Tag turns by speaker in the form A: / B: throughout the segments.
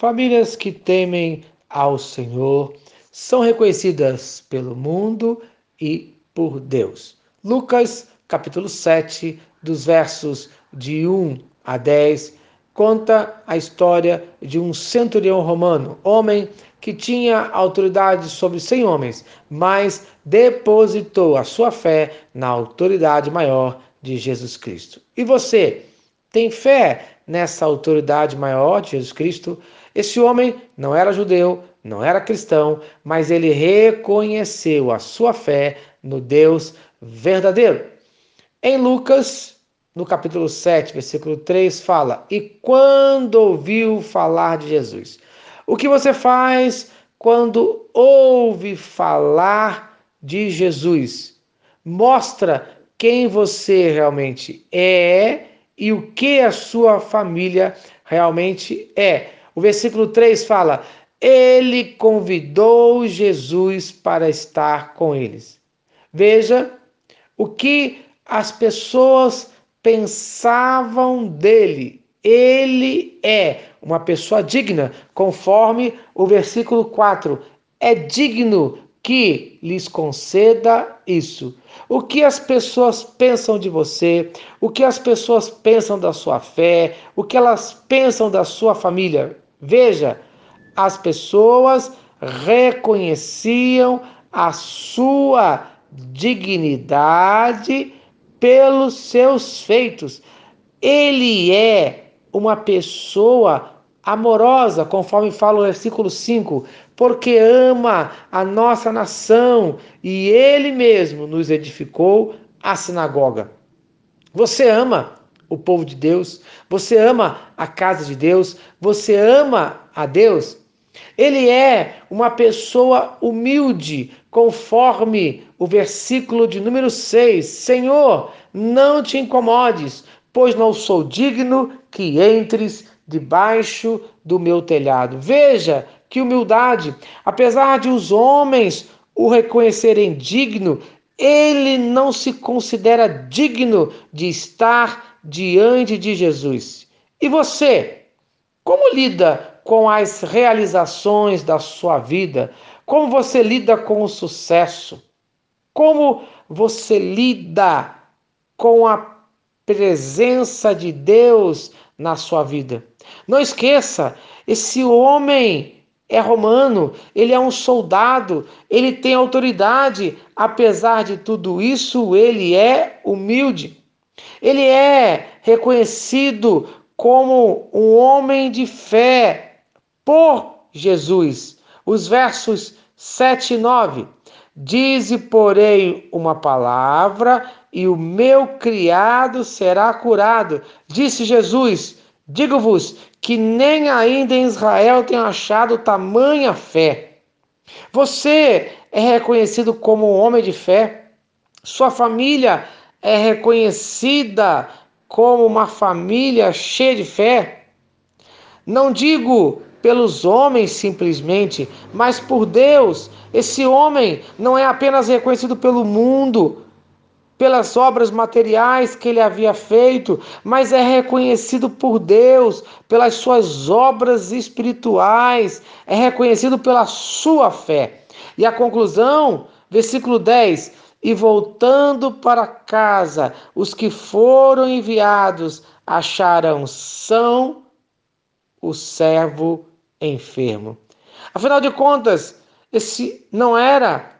A: Famílias que temem ao Senhor são reconhecidas pelo mundo e por Deus. Lucas, capítulo 7, dos versos de 1 a 10, conta a história de um centurião romano, homem que tinha autoridade sobre cem homens, mas depositou a sua fé na autoridade maior de Jesus Cristo. E você tem fé nessa autoridade maior de Jesus Cristo? Esse homem não era judeu, não era cristão, mas ele reconheceu a sua fé no Deus verdadeiro. Em Lucas, no capítulo 7, versículo 3, fala: E quando ouviu falar de Jesus? O que você faz quando ouve falar de Jesus? Mostra quem você realmente é e o que a sua família realmente é. O versículo 3 fala: Ele convidou Jesus para estar com eles. Veja o que as pessoas pensavam dele. Ele é uma pessoa digna, conforme o versículo 4. É digno que lhes conceda isso. O que as pessoas pensam de você, o que as pessoas pensam da sua fé, o que elas pensam da sua família. Veja, as pessoas reconheciam a sua dignidade pelos seus feitos. Ele é uma pessoa amorosa, conforme fala o versículo 5, porque ama a nossa nação e ele mesmo nos edificou a sinagoga. Você ama o povo de Deus, você ama a casa de Deus, você ama a Deus. Ele é uma pessoa humilde, conforme o versículo de número 6. Senhor, não te incomodes, pois não sou digno que entres debaixo do meu telhado. Veja que humildade, apesar de os homens o reconhecerem digno, ele não se considera digno de estar diante de Jesus. E você, como lida com as realizações da sua vida? Como você lida com o sucesso? Como você lida com a presença de Deus na sua vida? Não esqueça, esse homem é romano, ele é um soldado, ele tem autoridade, apesar de tudo isso, ele é humilde. Ele é reconhecido como um homem de fé por Jesus. Os versos 7 e 9. Dize, porém, uma palavra e o meu criado será curado. Disse Jesus: Digo-vos que nem ainda em Israel tenho achado tamanha fé. Você é reconhecido como um homem de fé. Sua família é reconhecida como uma família cheia de fé. Não digo pelos homens simplesmente, mas por Deus. Esse homem não é apenas reconhecido pelo mundo, pelas obras materiais que ele havia feito, mas é reconhecido por Deus pelas suas obras espirituais, é reconhecido pela sua fé. E a conclusão, versículo 10: E voltando para casa, os que foram enviados acharam são o servo enfermo. Afinal de contas, esse não era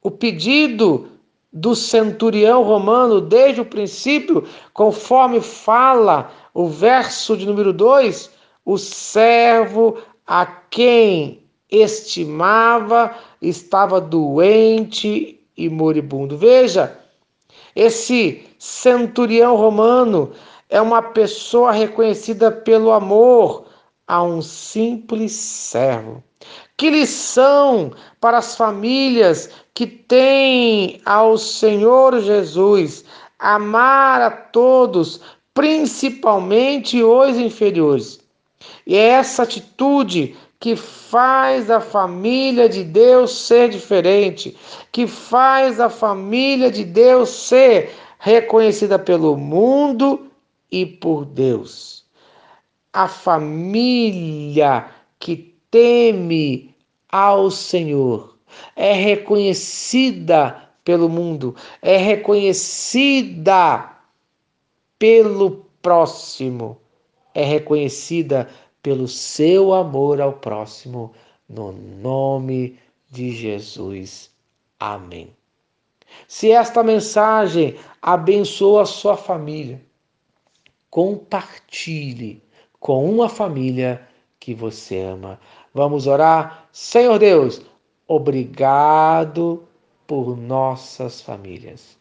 A: o pedido do centurião romano desde o princípio, conforme fala o verso de número 2, o servo a quem estimava estava doente e moribundo. Veja, esse centurião romano é uma pessoa reconhecida pelo amor a um simples servo. Que lição para as famílias que têm ao Senhor Jesus amar a todos, principalmente os inferiores. E é essa atitude que faz a família de Deus ser diferente, que faz a família de Deus ser reconhecida pelo mundo e por Deus. A família que teme ao Senhor, é reconhecida pelo mundo, é reconhecida pelo próximo, é reconhecida pelo seu amor ao próximo, no nome de Jesus. Amém. Se esta mensagem abençoa a sua família, compartilhe com uma família que você ama. Vamos orar? Senhor Deus, obrigado por nossas famílias.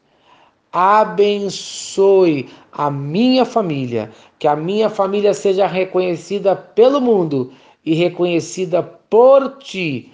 A: Abençoe a minha família, que a minha família seja reconhecida pelo mundo e reconhecida por ti